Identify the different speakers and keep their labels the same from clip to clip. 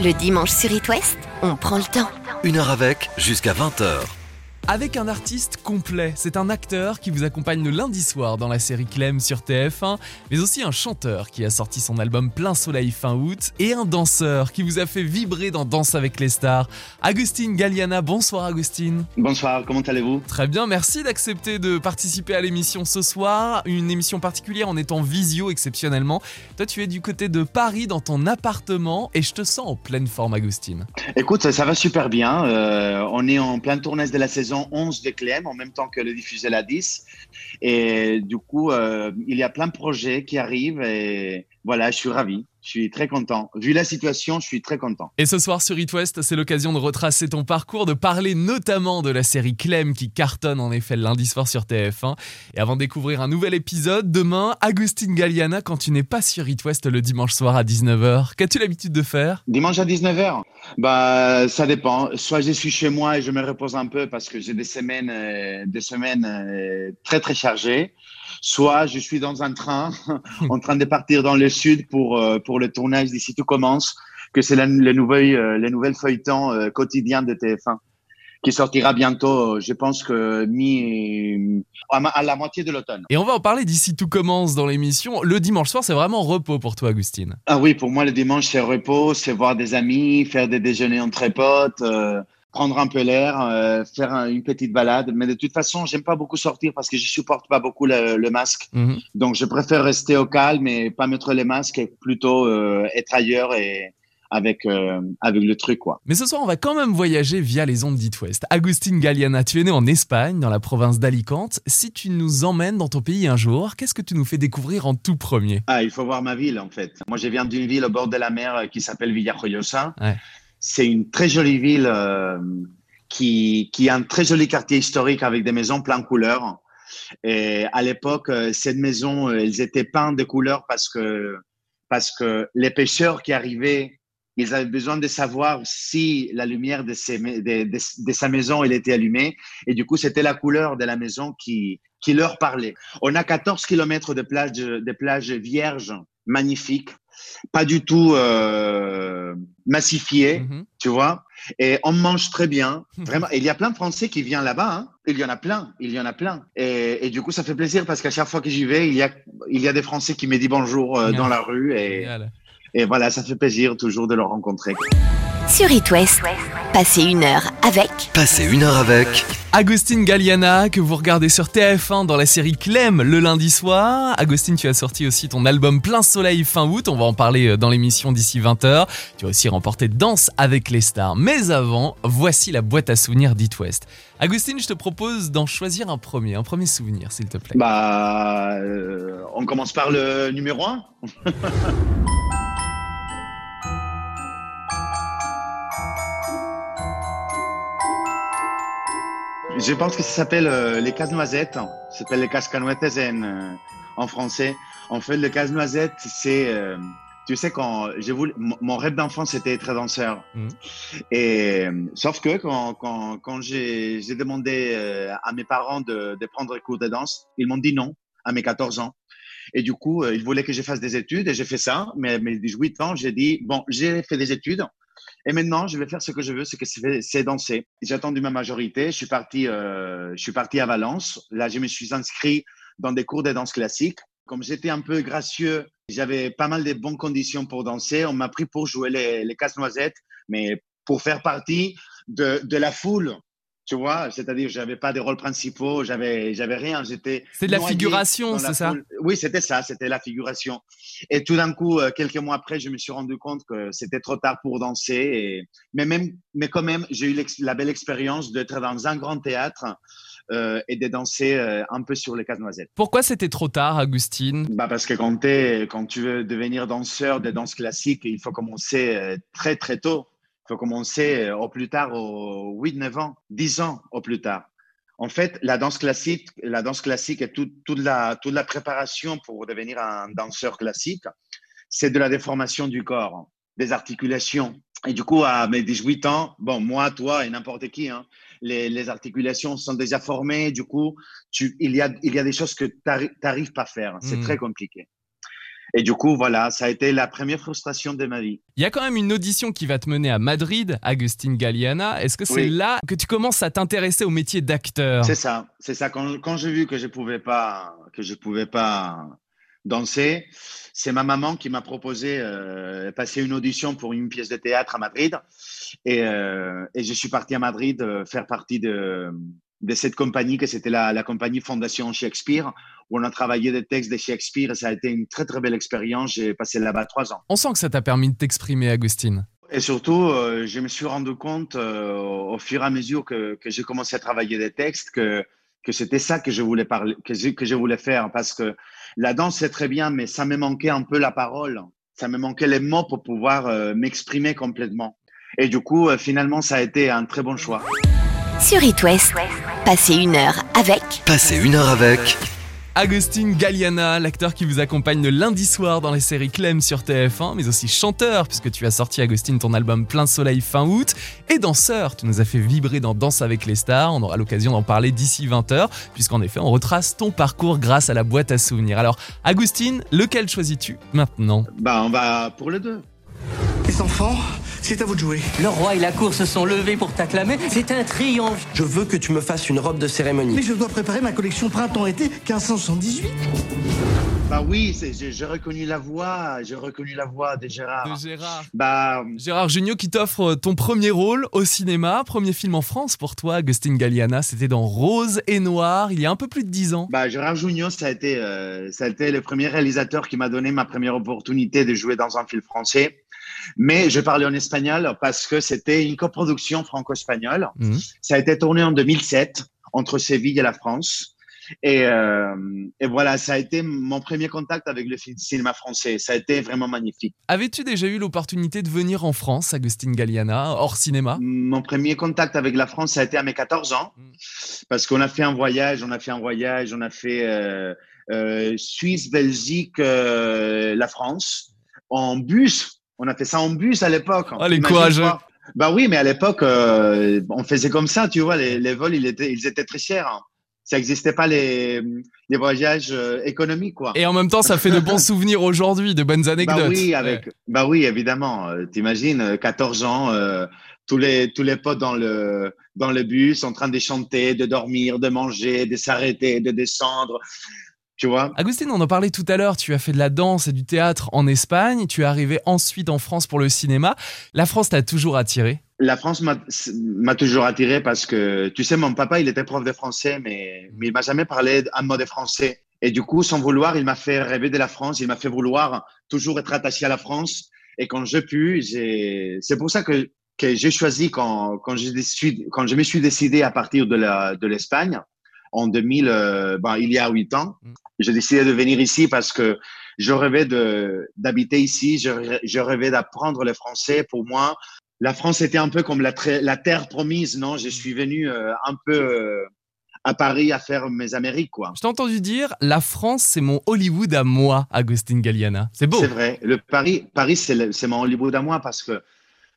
Speaker 1: Le dimanche sur It West, on prend le temps.
Speaker 2: Une heure avec, jusqu'à 20h.
Speaker 3: Avec un artiste complet, c'est un acteur qui vous accompagne le lundi soir dans la série Clem sur TF1, mais aussi un chanteur qui a sorti son album Plein Soleil fin août, et un danseur qui vous a fait vibrer dans Danse avec les stars. Agustine Galliana, bonsoir Agustine.
Speaker 4: Bonsoir, comment allez-vous?
Speaker 3: Très bien, merci d'accepter de participer à l'émission ce soir, une émission particulière en étant visio exceptionnellement. Toi tu es du côté de Paris dans ton appartement et je te sens en pleine forme Agustine.
Speaker 4: Écoute, ça, va super bien, euh, on est en plein tournage de la saison 11 de Clem en même temps que le diffusé la 10. Et du coup, euh, il y a plein de projets qui arrivent et voilà, je suis ravi. Je suis très content. Vu la situation, je suis très content.
Speaker 3: Et ce soir sur It West, c'est l'occasion de retracer ton parcours, de parler notamment de la série Clem qui cartonne en effet lundi soir sur TF1. Et avant de découvrir un nouvel épisode, demain, Agustine Galliana, quand tu n'es pas sur It West le dimanche soir à 19h, qu'as-tu l'habitude de faire?
Speaker 4: Dimanche à 19h Bah, ça dépend. Soit je suis chez moi et je me repose un peu parce que j'ai des semaines, euh, des semaines euh, très très chargées soit je suis dans un train en train de partir dans le sud pour, euh, pour le tournage d'ici tout commence, que c'est le, nouvel, euh, les nouvelles feuilletons euh, quotidiens de TF1 qui sortira bientôt, je pense que mi à la moitié de l'automne.
Speaker 3: Et on va en parler d'ici tout commence dans l'émission. Le dimanche soir, c'est vraiment repos pour toi, Augustine.
Speaker 4: Ah oui, pour moi le dimanche c'est repos, c'est voir des amis, faire des déjeuners entre potes prendre un peu l'air, euh, faire une petite balade. Mais de toute façon, j'aime pas beaucoup sortir parce que je supporte pas beaucoup le, masque. Mhm. Donc, je préfère rester au calme et pas mettre les masques et plutôt euh, être ailleurs et avec euh, avec le truc quoi.
Speaker 3: Mais ce soir, on va quand même voyager via les ondes d'It West. Agustin Galliana, tu es né en Espagne, dans la province d'Alicante. Si tu nous emmènes dans ton pays un jour, qu'est-ce que tu nous fais découvrir en tout premier?
Speaker 4: Ah, il faut voir ma ville en fait. Moi, je viens d'une ville au bord de la mer qui s'appelle Villajoyosa. Ouais c'est une très jolie ville euh, qui, qui a un très joli quartier historique avec des maisons plein de couleurs. Et à l'époque, euh, ces maisons, euh, elles étaient peintes de couleurs parce que, parce que les pêcheurs qui arrivaient, ils avaient besoin de savoir si la lumière de, sa maison elle était allumée. Et du coup, c'était la couleur de la maison qui, qui leur parlait. On a 14 kilomètres de plages, de plages vierges magnifiques pas du tout euh, massifié, mhm. tu vois. Et on mange très bien, vraiment. Et il y a plein de Français qui viennent là-bas. Hein. Il y en a plein, il y en a plein. Et, du coup, ça fait plaisir parce qu'à chaque fois que j'y vais, il y a, il y a des Français qui me disent bonjour euh, dans la rue. Et, et voilà, ça fait plaisir toujours de le rencontrer.
Speaker 1: Sur It West, passez une heure avec.
Speaker 2: Passez une heure avec.
Speaker 3: Agostine Galliana, que vous regardez sur TF1 dans la série Clem le lundi soir. Agostine, tu as sorti aussi ton album Plein Soleil fin août. On va en parler euh, dans l'émission d'ici 20h. Tu as aussi remporté Danse avec les stars. Mais avant, voici la boîte à souvenirs d'It West. Agostine, je te propose d'en choisir un premier, un premier souvenir, s'il te plaît.
Speaker 4: Bah, euh, on commence par le numéro 1. Je pense que ça s'appelle euh, les casse-noisettes. Ça s'appelle les cascanuettes euh, en français. En fait, le casse-noisette, c'est, euh, tu sais, quand mon rêve d'enfant, c'était être danseur. Mmh. Et sauf que quand, quand, quand j'ai, j'ai demandé à mes parents de, de prendre cours de danse, ils m'ont dit non à mes 14 ans. Et du coup, ils voulaient que je fasse des études et j'ai fait ça. Mais à mes 18 ans, j'ai dit, bon, j'ai fait des études. Et maintenant, je vais faire ce que je veux, c'est que c'est danser. J'ai attendu ma majorité. Je suis parti, euh, je suis parti à Valence. Là, je me suis inscrit dans des cours de danse classique. Comme j'étais un peu gracieux, j'avais pas mal de bonnes conditions pour danser. On m'a pris pour jouer les, les casse-noisettes, mais pour faire partie de, de la foule tu vois, c'est-à-dire j'avais pas des rôles principaux, j'avais j'avais rien, j'étais
Speaker 3: C'est de la figuration, c'est ça
Speaker 4: Oui, c'était ça, c'était la figuration. Et tout d'un coup, euh, quelques mois après, je me suis rendu compte que c'était trop tard pour danser et mais même mais quand même, j'ai eu la belle expérience d'être dans un grand théâtre euh, et de danser euh, un peu sur les casse-noisettes.
Speaker 3: Pourquoi c'était trop tard, Agustine?
Speaker 4: Bah parce que quand, quand tu veux devenir danseur de danse classique, il faut commencer très très tôt. Il faut commencer euh, au plus tard, au 8-9 ans, 10 ans au plus tard. En fait, la danse classique, la danse classique et toute, toute, la, toute la préparation pour devenir un danseur classique, c'est de la déformation du corps, des articulations. Et du coup, à mes 18 ans, bon, moi, toi et n'importe qui, hein, les, les, articulations sont déjà formées. Du coup, tu, il, y a, il y a des choses que tu n'arrives pas à faire. C'est mmh. très compliqué. Et du coup, voilà, ça a été la première frustration de ma vie.
Speaker 3: Il y a quand même une audition qui va te mener à Madrid, Agustin Galliana. Est-ce que c'est là que tu commences à t'intéresser au métier d'acteur?
Speaker 4: C'est ça, c'est ça. Quand, quand j'ai vu que je pouvais pas, que je pouvais pas danser, c'est ma maman qui m'a proposé euh, passer une audition pour une pièce de théâtre à Madrid. Et, euh, et je suis parti à Madrid euh, faire partie de, de cette compagnie, que c'était la, la, compagnie Fondation Shakespeare, où on a travaillé des textes de Shakespeare. Et ça a été une très, très belle expérience. J'ai passé là-bas trois ans.
Speaker 3: On sent que ça t'a permis de t'exprimer, Agustine.
Speaker 4: Et surtout, euh, je me suis rendu compte euh, au fur et à mesure que, que j'ai commencé à travailler des textes que, que c'était ça que je voulais parler, que je, que je voulais faire. Parce que la danse, c'est très bien, mais ça me manquait un peu la parole. Ça me manquait les mots pour pouvoir euh, m'exprimer complètement. Et du coup, finalement, ça a été un très bon choix.
Speaker 1: Sur It West, passez une heure avec.
Speaker 2: Passez une heure avec.
Speaker 3: Agustin Galliana, l'acteur qui vous accompagne le lundi soir dans les séries Clem sur TF1, mais aussi chanteur, puisque tu as sorti, Agustin, ton album Plein Soleil fin août, et danseur, tu nous as fait vibrer dans Danse avec les stars, on aura l'occasion d'en parler d'ici 20h, puisqu'en effet, on retrace ton parcours grâce à la boîte à souvenirs. Alors, Agustin, lequel choisis-tu maintenant?
Speaker 4: Bah, on va pour les deux.
Speaker 5: Les enfants, c'est à vous de jouer.
Speaker 6: Le roi et la cour se sont levés pour t'acclamer. C'est un triomphe.
Speaker 5: Je veux que tu me fasses une robe de cérémonie. Mais je dois préparer ma collection printemps-été 1578.
Speaker 4: Bah oui, j'ai reconnu la voix, j'ai reconnu la voix de Gérard.
Speaker 3: De Gérard.
Speaker 4: Bah,
Speaker 3: Gérard Jugnot qui t'offre ton premier rôle au cinéma, premier film en France pour toi, Agustin Galliana, c'était dans Rose et Noir, il y a un peu plus de dix ans.
Speaker 4: Bah Gérard Jugnot, ça a été, euh, ça a été le premier réalisateur qui m'a donné ma première opportunité de jouer dans un film français. Mais je parlais en espagnol parce que c'était une coproduction franco-espagnole.
Speaker 3: Mhm.
Speaker 4: Ça a été tourné en 2007 entre Séville et la France. Et, euh, et, voilà, ça a été mon premier contact avec le cinéma français. Ça a été vraiment magnifique.
Speaker 3: Avais-tu déjà eu l'opportunité de venir en France, Agustin Galliana, hors cinéma?
Speaker 4: Mon premier contact avec la France, ça a été à mes 14 ans,
Speaker 3: Mm.
Speaker 4: parce qu'on a fait un voyage, on a fait un voyage, on a fait euh, euh, Suisse, Belgique, euh, la France, en bus. On a fait ça en bus à l'époque.
Speaker 3: Ah, les courageux.
Speaker 4: quoi. Bah oui, mais à l'époque, euh, on faisait comme ça, tu vois, les, les vols, ils étaient, ils étaient très chers. hein. Ça n'existait pas les, les voyages euh, économiques, quoi.
Speaker 3: Et en même temps, ça fait de bons souvenirs aujourd'hui, de bonnes anecdotes.
Speaker 4: Bah oui,
Speaker 3: Ouais.
Speaker 4: avec, bah oui, évidemment. Euh, T'imagines, euh, 14 ans, euh, tous les tous les potes dans le dans le bus, en train de chanter, de dormir, de manger, de s'arrêter, de descendre. Tu vois?
Speaker 3: Agustin, on en parlait tout à l'heure, tu as fait de la danse et du théâtre en Espagne, tu es arrivé ensuite en France pour le cinéma. La France t'a toujours attiré?
Speaker 4: La France m'a toujours attiré parce que, tu sais, mon papa, il était prof de français, mais, mais il m'a jamais parlé un mot de français. Et du coup, sans vouloir, il m'a fait rêver de la France, il m'a fait vouloir toujours être attaché à la France. Et quand je pu, j'ai, c'est pour ça que, que j'ai choisi quand, quand je suis, quand je me suis décidé à partir de l'Espagne en 2000, euh, ben, il y a huit ans,
Speaker 3: Mm.
Speaker 4: J'ai décidé de venir ici parce que je rêvais d'habiter ici, je, je rêvais d'apprendre le français. Pour moi, la France était un peu comme la, terre promise, non? Je suis venu euh, un peu euh, à Paris à faire mes Amériques, quoi.
Speaker 3: Je t'ai entendu dire, la France, c'est mon Hollywood à moi, Agustin Galliana. C'est beau.
Speaker 4: C'est vrai. Le Paris, Paris, c'est mon Hollywood à moi parce que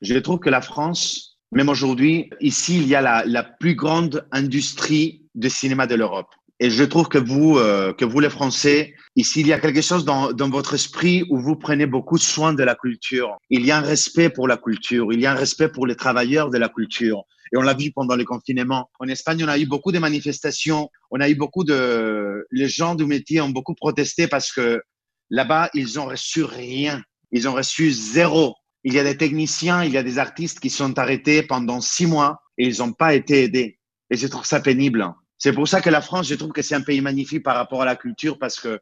Speaker 4: je trouve que la France, même aujourd'hui, ici, il y a la, la plus grande industrie de cinéma de l'Europe. Et je trouve que vous, euh, que vous les Français, ici, il y a quelque chose dans, dans votre esprit où vous prenez beaucoup soin de la culture. Il y a un respect pour la culture. Il y a un respect pour les travailleurs de la culture. Et on l'a vu pendant le confinement. En Espagne, on a eu beaucoup de manifestations. On a eu beaucoup de, les gens du métier ont beaucoup protesté parce que là-bas, ils ont reçu rien. Ils ont reçu zéro. Il y a des techniciens, il y a des artistes qui sont arrêtés pendant six mois et ils n'ont pas été aidés. Et je trouve ça pénible. C'est pour ça que la France, je trouve que c'est un pays magnifique par rapport à la culture parce que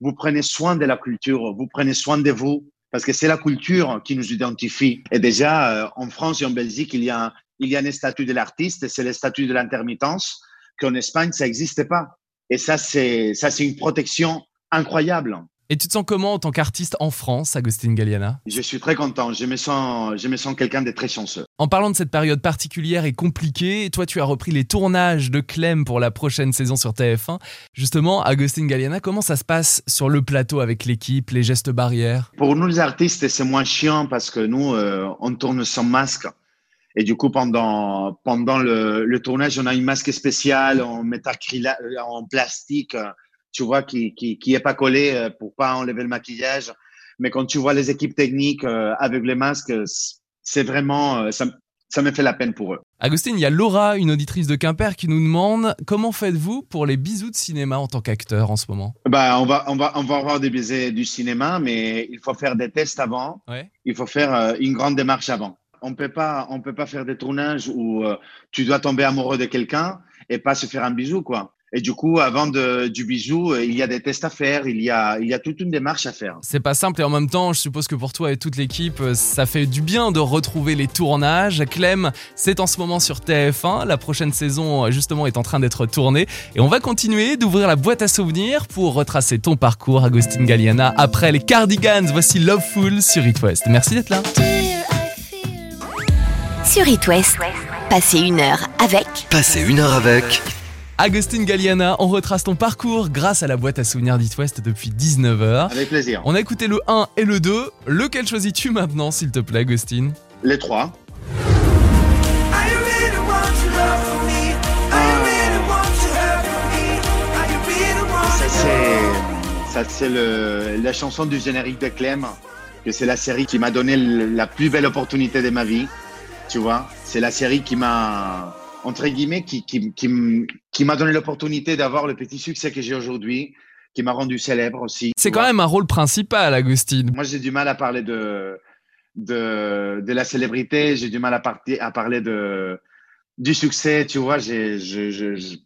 Speaker 4: vous prenez soin de la culture, vous prenez soin de vous parce que c'est la culture qui nous identifie. Et déjà, euh, en France et en Belgique, il y a, il y a un statut de l'artiste c'est le statut de l'intermittence qu'en Espagne, ça n'existe pas. Et ça, c'est, ça, c'est une protection incroyable.
Speaker 3: Et tu te sens comment en tant qu'artiste en France, Agustin Galliana?
Speaker 4: Je suis très content. Je me sens, je me sens quelqu'un de très chanceux.
Speaker 3: En parlant de cette période particulière et compliquée, toi tu as repris les tournages de Clem pour la prochaine saison sur TF1. Justement, Agustin Galliana, comment ça se passe sur le plateau avec l'équipe, les gestes barrières?
Speaker 4: Pour nous, les artistes, c'est moins chiant parce que nous, euh, on tourne sans masque. Et du coup, pendant, pendant le, le tournage, on a une masque spéciale en métacryla- euh, en plastique, tu vois, qui, qui, qui est pas collé euh, pour pas enlever le maquillage. Mais quand tu vois les équipes techniques euh, avec les masques, c'est vraiment, euh, ça, ça me fait la peine pour eux.
Speaker 3: Agustine, il y a Laura, une auditrice de Quimper, qui nous demande comment faites-vous pour les bisous de cinéma en tant qu'acteur en ce moment?
Speaker 4: Bah, on, va, on, va, on va avoir des bisous du cinéma, mais il faut faire des tests avant.
Speaker 3: Ouais.
Speaker 4: Il faut faire une grande démarche avant. On peut pas, on peut pas faire des tournages où tu dois tomber amoureux de quelqu'un et pas se faire un bisou, quoi. Et du coup, avant de, du bisou, il y a des tests à faire, il y a, il y a toute une démarche à faire.
Speaker 3: C'est pas simple et en même temps, je suppose que pour toi et toute l'équipe, ça fait du bien de retrouver les tournages. Clem, c'est en ce moment sur TF1. La prochaine saison, justement, est en train d'être tournée. Et on va continuer d'ouvrir la boîte à souvenirs pour retracer ton parcours, Agustin Galliana. Après les Cardigans, voici Loveful sur It West. Merci d'être là.
Speaker 1: Sur It West, passez une heure avec.
Speaker 2: Passez une heure avec.
Speaker 3: Agustin Galliana, on retrace ton parcours grâce à la boîte à souvenirs d'It West depuis 19h.
Speaker 4: Avec plaisir.
Speaker 3: On a écouté le 1 et le 2. Lequel choisis-tu maintenant, s'il te plaît, Agustin?
Speaker 4: Les trois. Ça, c'est la chanson du générique de Clem, que c'est la série qui m'a donné la plus belle opportunité de ma vie. Tu vois, c'est la série qui m'a entre guillemets, qui, qui, qui, m'a donné l'opportunité d'avoir le petit succès que j'ai aujourd'hui, qui m'a rendu célèbre aussi.
Speaker 3: C'est quand même un rôle principal, Agustine.
Speaker 4: Moi, j'ai du mal à parler de, de, de la célébrité, j'ai du mal à, à parler de, du succès, tu vois, j'ai, je, je,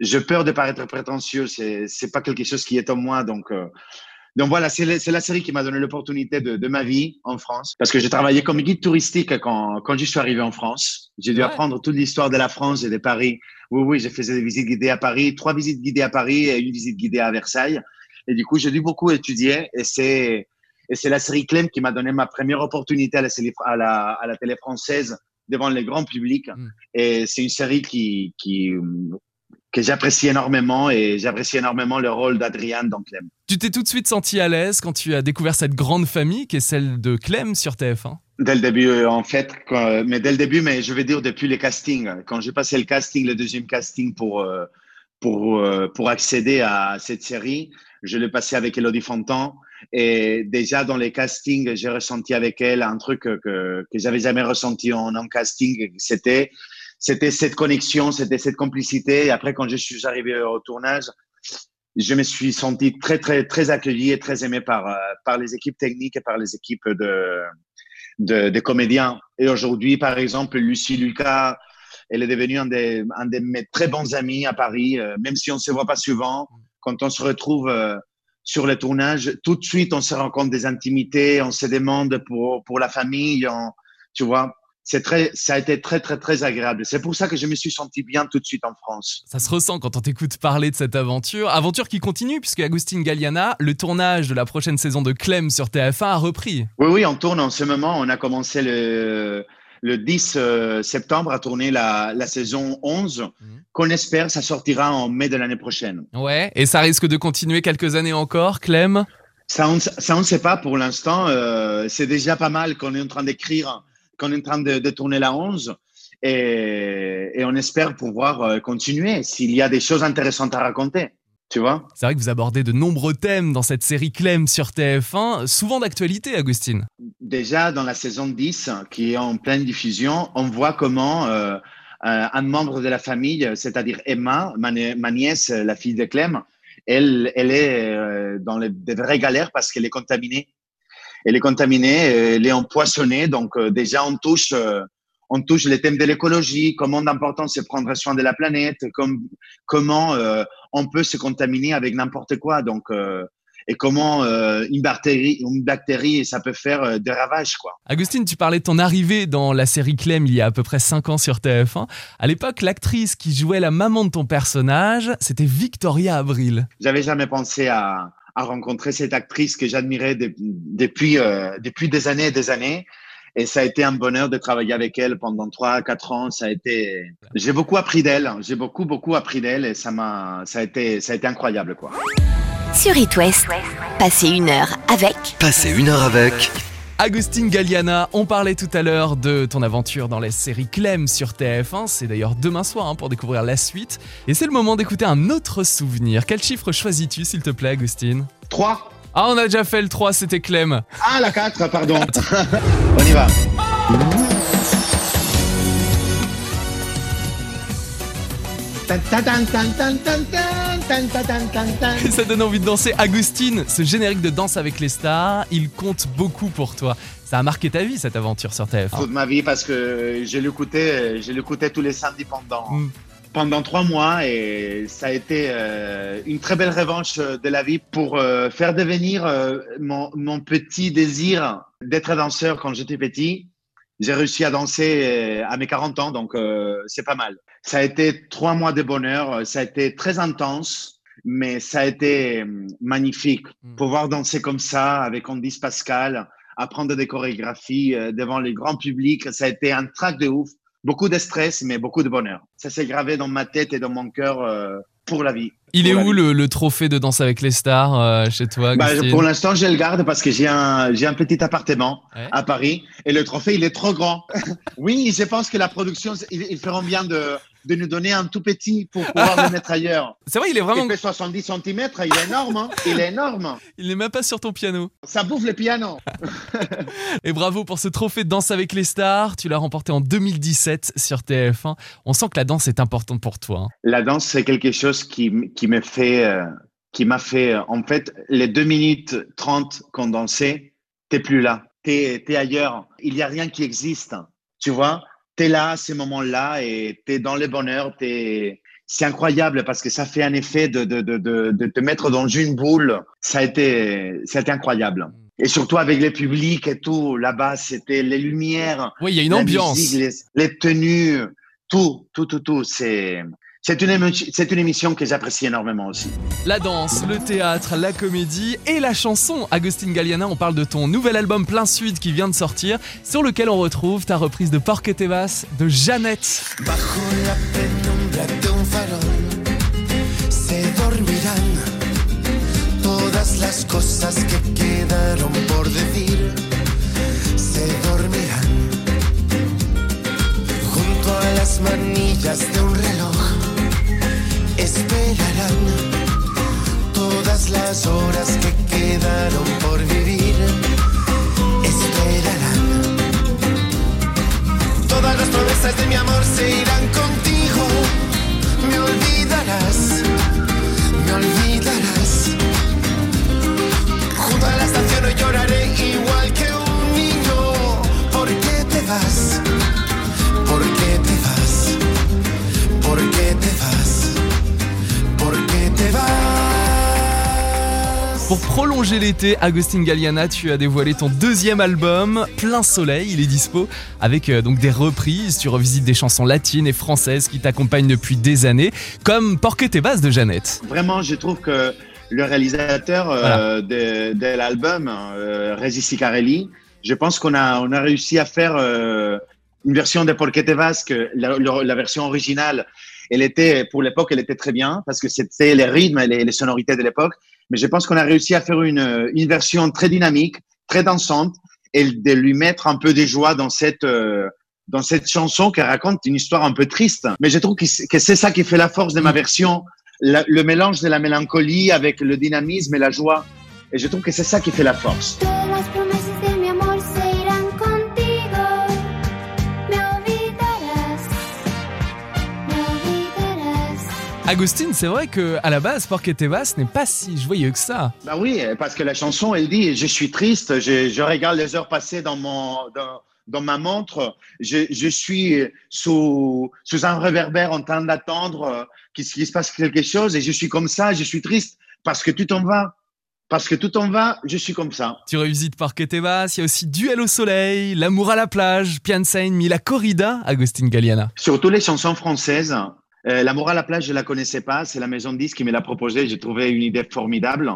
Speaker 4: je, peur de paraître prétentieux, c'est, c'est pas quelque chose qui est en moi, donc, euh, donc voilà, c'est la série qui m'a donné l'opportunité de, de, ma vie en France, parce que j'ai travaillé comme guide touristique quand, quand je suis arrivé en France. J'ai dû apprendre toute l'histoire de la France et de Paris. Oui, oui, j'ai fait des visites guidées à Paris, trois visites guidées à Paris et une visite guidée à Versailles. Et du coup, j'ai dû beaucoup étudier et c'est et c'est la série Clem qui m'a donné ma première opportunité à la, à la, à la télé française devant les grands publics. Mm. Et c'est une série qui, qui, que j'apprécie énormément et j'apprécie énormément le rôle d'Adriane dans Clem.
Speaker 3: Tu t'es tout de suite senti à l'aise quand tu as découvert cette grande famille qui est celle de Clem sur TF1
Speaker 4: Dès le début, euh, en fait, mais dès le début, mais je vais dire depuis les castings. Quand j'ai passé le casting, le deuxième casting pour, euh, pour, euh, pour accéder à cette série, je l'ai passé avec Elodie Fontan. Et déjà dans les castings, j'ai ressenti avec elle un truc que, que, que j'avais jamais ressenti en, en casting. C'était c'était cette connexion, c'était cette complicité. Et après, quand je suis arrivé au tournage, je me suis senti très, très, très accueilli et très aimé par, euh, par les équipes techniques et par les équipes de, de, de comédiens. Et aujourd'hui, par exemple, Lucie Lucas, elle est devenue un, des, un de mes très bons amis à Paris, euh, même si on ne se voit pas souvent. Quand on se retrouve euh, sur le tournage, tout de suite, on se rend compte des intimités, on se demande pour, pour la famille, on, tu vois c'est très, ça a été très, très, très agréable. C'est pour ça que je me suis senti bien tout de suite en France.
Speaker 3: Ça se ressent quand on t'écoute parler de cette aventure. Aventure qui continue, puisque Agustin Galliana, le tournage de la prochaine saison de Clem sur TF1 a repris.
Speaker 4: Oui, oui, on tourne en ce moment. On a commencé le, le 10 euh, septembre à tourner la, la saison 11, mhm. qu'on espère ça sortira en mai de l'année prochaine.
Speaker 3: Ouais, et ça risque de continuer quelques années encore, Clem?
Speaker 4: Ça, on ne sait pas pour l'instant. Euh, c'est déjà pas mal qu'on est en train d'écrire qu'on est en train de, tourner la 11 et, et, on espère pouvoir euh, continuer s'il y a des choses intéressantes à raconter. Tu vois
Speaker 3: C'est vrai que vous abordez de nombreux thèmes dans cette série Clem sur TF1, souvent d'actualité, Agustine.
Speaker 4: Déjà, dans la saison 10, qui est en pleine diffusion, on voit comment euh, un membre de la famille, c'est-à-dire Emma, ma, nièce, la fille de Clem, elle, elle est euh, dans les, des vraies galères parce qu'elle est contaminée elle est contaminée, elle est empoisonnée. Donc euh, déjà, on touche, euh, on touche les thèmes de l'écologie, comment d'important c'est prendre soin de la planète, comme, comment euh, on peut se contaminer avec n'importe quoi. Donc et comment une bactérie, une bactérie, ça peut faire des ravages, quoi.
Speaker 3: Agustine, tu parlais de ton arrivée dans la série Clem il y a à peu près 5 ans sur TF1. À l'époque, l'actrice qui jouait la maman de ton personnage, c'était Victoria Abril.
Speaker 4: J'avais jamais pensé à, à rencontrer cette actrice que j'admirais depuis, euh, depuis des années et des années. Et ça a été un bonheur de travailler avec elle pendant trois, quatre ans. Ça a été, j'ai beaucoup appris d'elle. J'ai beaucoup, beaucoup appris d'elle et ça m'a, ça a été, ça a été incroyable, quoi.
Speaker 1: Sur It West, passez une heure avec.
Speaker 2: Passez une heure avec.
Speaker 3: Agustin Galliana, on parlait tout à l'heure de ton aventure dans la série Clem sur TF1. C'est d'ailleurs demain soir hein, pour découvrir la suite. Et c'est le moment d'écouter un autre souvenir. Quel chiffre choisis-tu, s'il te plaît, Agustin?
Speaker 4: 3.
Speaker 3: Ah, on a déjà fait le 3, c'était Clem.
Speaker 4: Ah, la 4, pardon. on y va.
Speaker 3: Ça donne envie de danser. Agustine, ce générique de Danse avec les stars, il compte beaucoup pour toi. Ça a marqué ta vie cette aventure sur TF1.
Speaker 4: Toute ma vie parce que j'ai l'écouté, j'ai l'écouté tous les samedis pendant mm. pendant trois mois et ça a été euh, une très belle revanche de la vie pour euh, faire devenir euh, mon, mon petit désir d'être danseur quand j'étais petit j'ai réussi à danser euh, à mes 40 ans, donc euh, c'est pas mal. Ça a été trois mois de bonheur, ça a été très intense, mais ça a été euh, magnifique. Mm. Pouvoir danser comme ça avec Candice Pascal, apprendre des chorégraphies devant les grands publics, ça a été un trac de ouf. Beaucoup de stress, mais beaucoup de bonheur. Ça s'est gravé dans ma tête et dans mon cœur pour la vie.
Speaker 3: Il est où le, trophée de Danse avec les stars euh, chez toi
Speaker 4: bah, Pour l'instant, je le garde parce que j'ai un, j'ai un petit appartement à Paris et le trophée, il est trop grand. oui, je pense que la production, ils, ils feront bien de, de nous donner un tout petit pour pouvoir le mettre ailleurs.
Speaker 3: C'est vrai, il est vraiment.
Speaker 4: Il fait 70 cm, il est énorme. Hein il est énorme.
Speaker 3: Il n'est même pas sur ton piano.
Speaker 4: Ça bouffe le piano.
Speaker 3: Et bravo pour ce trophée de danse avec les stars. Tu l'as remporté en 2017 sur TF1. On sent que la danse est importante pour toi. Hein.
Speaker 4: La danse, c'est quelque chose qui, qui me fait. Euh, qui m'a fait. en fait, les 2 minutes 30 qu'on dansait, t'es plus là. T'es es ailleurs. Il n'y a rien qui existe. Tu vois? Tu es là à ces moments-là et tu es dans le bonheur. Es... C'est incroyable parce que ça fait un effet de, de, de, de, te mettre dans une boule. Ça a été, ça a été incroyable. Et surtout avec les publics et tout, là-bas, c'était les lumières.
Speaker 3: Oui, il y a une ambiance.
Speaker 4: les, les, tenues, tout, tout, tout, tout. C'est, c'est une, c'est une émission que j'apprécie énormément aussi.
Speaker 3: La danse, le théâtre, la comédie et la chanson. Agustin Galliana, on parle de ton nouvel album Plein Sud qui vient de sortir, sur lequel on retrouve ta reprise de Porque Tebas de Jeannette. Bajo la penumbra de un farol, se dormirán todas las cosas que quedaron por decir. Se dormirán junto a las manillas de un reloj esperarán todas las horas que quedaron por vivir. Esperarán. Todas las promesas de mi amor se irán prolonger l'été, Agustin Galliana, tu as dévoilé ton deuxième album, Plein Soleil. Il est dispo avec euh, donc des reprises. Tu revisites des chansons latines et françaises qui t'accompagnent depuis des années, comme Porque tes bases de Jeannette.
Speaker 4: Vraiment, je trouve que le réalisateur euh, de, l'album, euh, Régis Sicarelli, je pense qu'on a, on a réussi à faire euh, une version de Porquete Vasque, la, la, version originale elle était, pour l'époque, elle était très bien parce que c'était les rythmes et les, sonorités de l'époque. Mais je pense qu'on a réussi à faire une, une version très dynamique, très dansante et de lui mettre un peu de joie dans cette, euh, dans cette chanson qui raconte une histoire un peu triste. Mais je trouve que c'est ça qui fait la force de ma version, le mélange de la mélancolie avec le dynamisme et la joie. Et je trouve que c'est ça qui fait la force.
Speaker 3: Agustin, c'est vrai que à la base, Porque Te Vas n'est pas si joyeux que ça.
Speaker 4: Bah oui, parce que la chanson, elle dit Je suis triste, je, je regarde les heures passées dans, mon, dans, dans ma montre, je, je suis sous, sous un réverbère en train d'attendre qu'il se passe quelque chose et je suis comme ça, je suis triste parce que tout en va. Parce que tout en va, je suis comme ça.
Speaker 3: Tu revisites Parque Tebas, il y a aussi Duel au soleil, L'amour à la plage, Pianza mi la corrida, Agustin Galliana.
Speaker 4: Surtout les chansons françaises, euh, L'amour à la plage, je la connaissais pas. C'est la maison de disques qui me l'a proposé. J'ai trouvé une idée formidable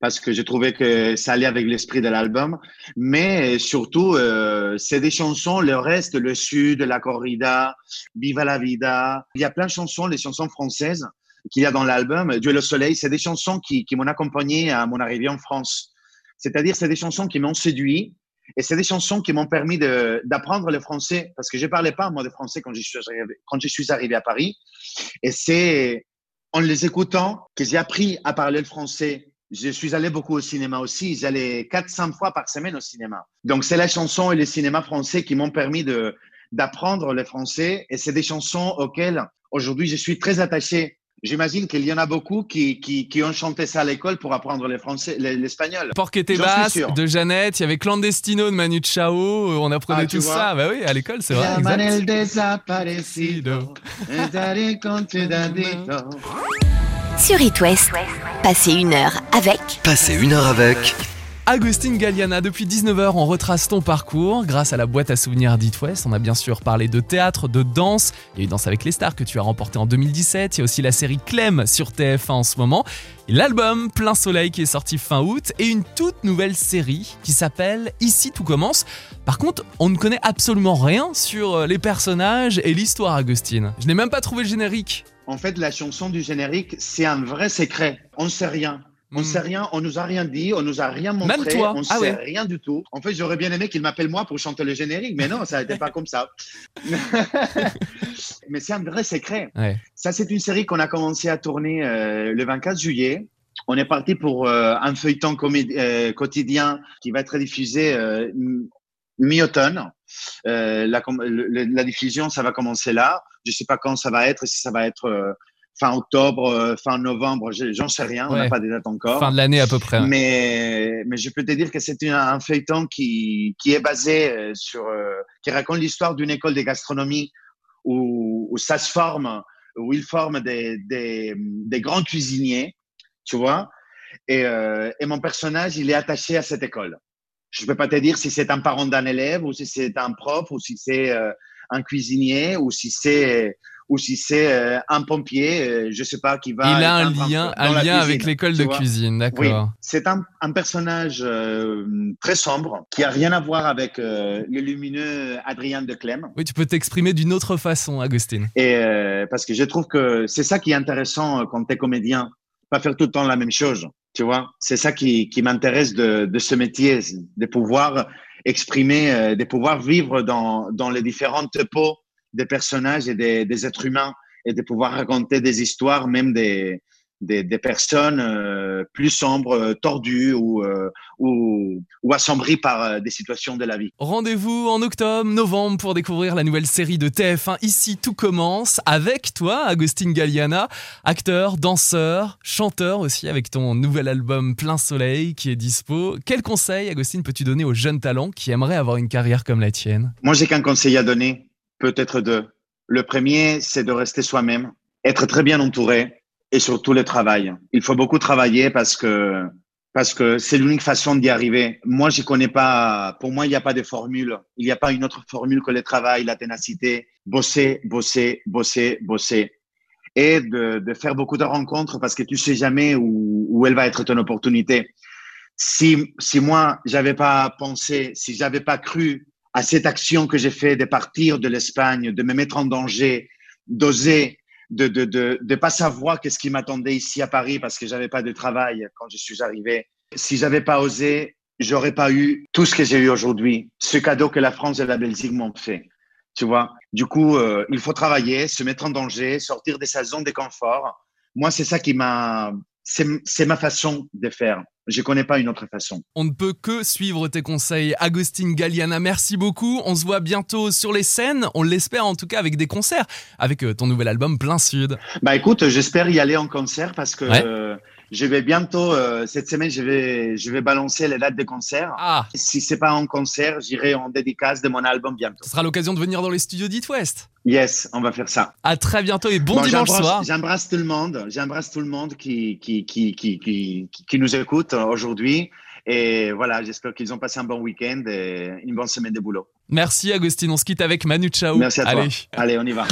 Speaker 4: parce que j'ai trouvé que ça allait avec l'esprit de l'album. Mais surtout, euh, c'est des chansons, le reste, le Sud, la corrida, Viva la vida. Il y a plein de chansons, les chansons françaises qu'il y a dans l'album. Dieu le soleil, c'est des chansons qui, qui m'ont accompagné à mon arrivée en France. C'est-à-dire, c'est des chansons qui m'ont séduit Et c'est des chansons qui m'ont permis d'apprendre le français parce que je parlais pas moi de français quand je suis arrivé, quand je suis arrivé à Paris. Et c'est en les écoutant que j'ai appris à parler le français. Je suis allé beaucoup au cinéma aussi. J'allais 400 fois par semaine au cinéma. Donc, c'est la chanson et le cinéma français qui m'ont permis d'apprendre le français. Et c'est des chansons auxquelles aujourd'hui je suis très attaché. J'imagine qu'il y en a beaucoup qui, qui, qui, ont chanté ça à l'école pour apprendre le français, l'espagnol.
Speaker 3: Porquete Basse de Jeannette, il y avait Clandestino de Manu Chao, on apprenait ah, tout ça. Bah oui, à l'école, c'est vrai.
Speaker 1: Sur It West, passez une heure avec.
Speaker 2: Passez une heure avec.
Speaker 3: Agustin Galliana, depuis 19h, on retrace ton parcours grâce à la boîte à souvenirs d'It West. On a bien sûr parlé de théâtre, de danse. Il y a eu Danse avec les stars que tu as remporté en 2017. Il y a aussi la série Clem sur TF1 en ce moment. L'album Plein Soleil qui est sorti fin août et une toute nouvelle série qui s'appelle Ici tout commence. Par contre, on ne connaît absolument rien sur euh, les personnages et l'histoire, Agustin. Je n'ai même pas trouvé le générique.
Speaker 4: En fait, la chanson du générique, c'est un vrai secret. On ne sait rien. On ne hmm. sait rien, on nous a rien dit, on nous a rien montré,
Speaker 3: Même toi.
Speaker 4: on ne
Speaker 3: ah
Speaker 4: sait rien du tout. En fait, j'aurais bien aimé qu'il m'appelle moi pour chanter le générique, mais non, ça n'était pas comme ça. mais c'est un vrai secret. Ça, c'est une série qu'on a commencé à tourner euh, le 24 juillet. On est parti pour euh, un feuilleton euh, quotidien qui va être diffusé mi-automne. La, la, diffusion, ça va commencer là. Je ne sais pas quand ça va être, si ça va être fin octobre, euh, fin novembre, j'en sais rien, on n'a pas des dates encore.
Speaker 3: Fin de l'année à peu près.
Speaker 4: Mais, mais je peux te dire que c'est un, feuilleton qui, qui est basé euh, sur, euh, qui raconte l'histoire d'une école de gastronomie où, où, ça se forme, où ils forment des, des, des grands cuisiniers, tu vois. Et, et mon personnage, il est attaché à cette école. Je ne peux pas te dire si c'est un parent d'un élève ou si c'est un prof ou si c'est un cuisinier ou si c'est ou si c'est euh, un pompier, euh, je sais pas, qui va.
Speaker 3: Il a un lien, un lien avec l'école de cuisine, d'accord. Oui,
Speaker 4: c'est un, un, personnage euh, très sombre qui a rien à voir avec le lumineux Adrien de Clem.
Speaker 3: Oui, tu peux t'exprimer d'une autre façon, Agustin.
Speaker 4: Et parce que je trouve que c'est ça qui est intéressant quand tu es comédien, pas faire tout le temps la même chose. Tu vois, c'est ça qui, qui m'intéresse de, de ce métier, de pouvoir exprimer, de pouvoir vivre dans, dans les différentes peaux des personnages et des, êtres humains et de pouvoir raconter des histoires, même des, des, personnes euh, plus sombres, euh, tordues ou, euh, ou, ou, assombries par des situations de la vie.
Speaker 3: Rendez-vous en octobre, novembre pour découvrir la nouvelle série de TF1 Ici tout commence avec toi, Agustin Galliana, acteur, danseur, chanteur aussi avec ton nouvel album Plein Soleil qui est dispo. Quel conseil, Agustin, peux-tu donner aux jeunes talents qui aimeraient avoir une carrière comme la tienne?
Speaker 4: Moi, j'ai qu'un conseil à donner peut-être deux. Le premier, c'est de rester soi-même, être très bien entouré et surtout le travail. Il faut beaucoup travailler parce que parce que c'est l'unique façon d'y arriver. Moi, je connais pas. Pour moi, il n'y a pas de formule. Il n'y a pas une autre formule que le travail, la ténacité, bosser, bosser, bosser, bosser, et de, de faire beaucoup de rencontres parce que tu sais jamais où, où elle va être ton opportunité. Si si moi j'avais pas pensé, si j'avais pas cru à cette action que j'ai fait de partir de l'Espagne, de me mettre en danger, d'oser, de de de de pas savoir qu'est-ce qui m'attendait ici à Paris parce que j'avais pas de travail quand je suis arrivé. Si j'avais pas osé, j'aurais pas eu tout ce que j'ai eu aujourd'hui, ce cadeau que la France et la Belgique m'ont fait. Tu vois? Du coup, euh, il faut travailler, se mettre en danger, sortir de sa zone de confort. Moi, c'est ça qui m'a c'est ma façon de faire. Je connais pas une autre façon.
Speaker 3: On ne peut que suivre tes conseils. Agustin Galliana, merci beaucoup. On se voit bientôt sur les scènes. On l'espère en tout cas avec des concerts, avec euh, ton nouvel album Plein Sud.
Speaker 4: Bah écoute, j'espère y aller en concert parce que euh, je vais bientôt, euh, cette semaine, je vais, je vais balancer les dates des concerts.
Speaker 3: Ah.
Speaker 4: Si c'est pas en concert, j'irai en dédicace de mon album bientôt.
Speaker 3: Ce sera l'occasion de venir dans les studios d'It West.
Speaker 4: Yes, on va faire ça.
Speaker 3: À très bientôt et bon, dimanche soir.
Speaker 4: J'embrasse tout le monde. J'embrasse tout le monde qui, qui, qui, qui, qui, qui nous écoute aujourd'hui. Et voilà, j'espère qu'ils ont passé un bon week-end et une bonne semaine de boulot.
Speaker 3: Merci Agustin, on se quitte avec Manu Chao.
Speaker 4: Merci à toi. Allez, on y va.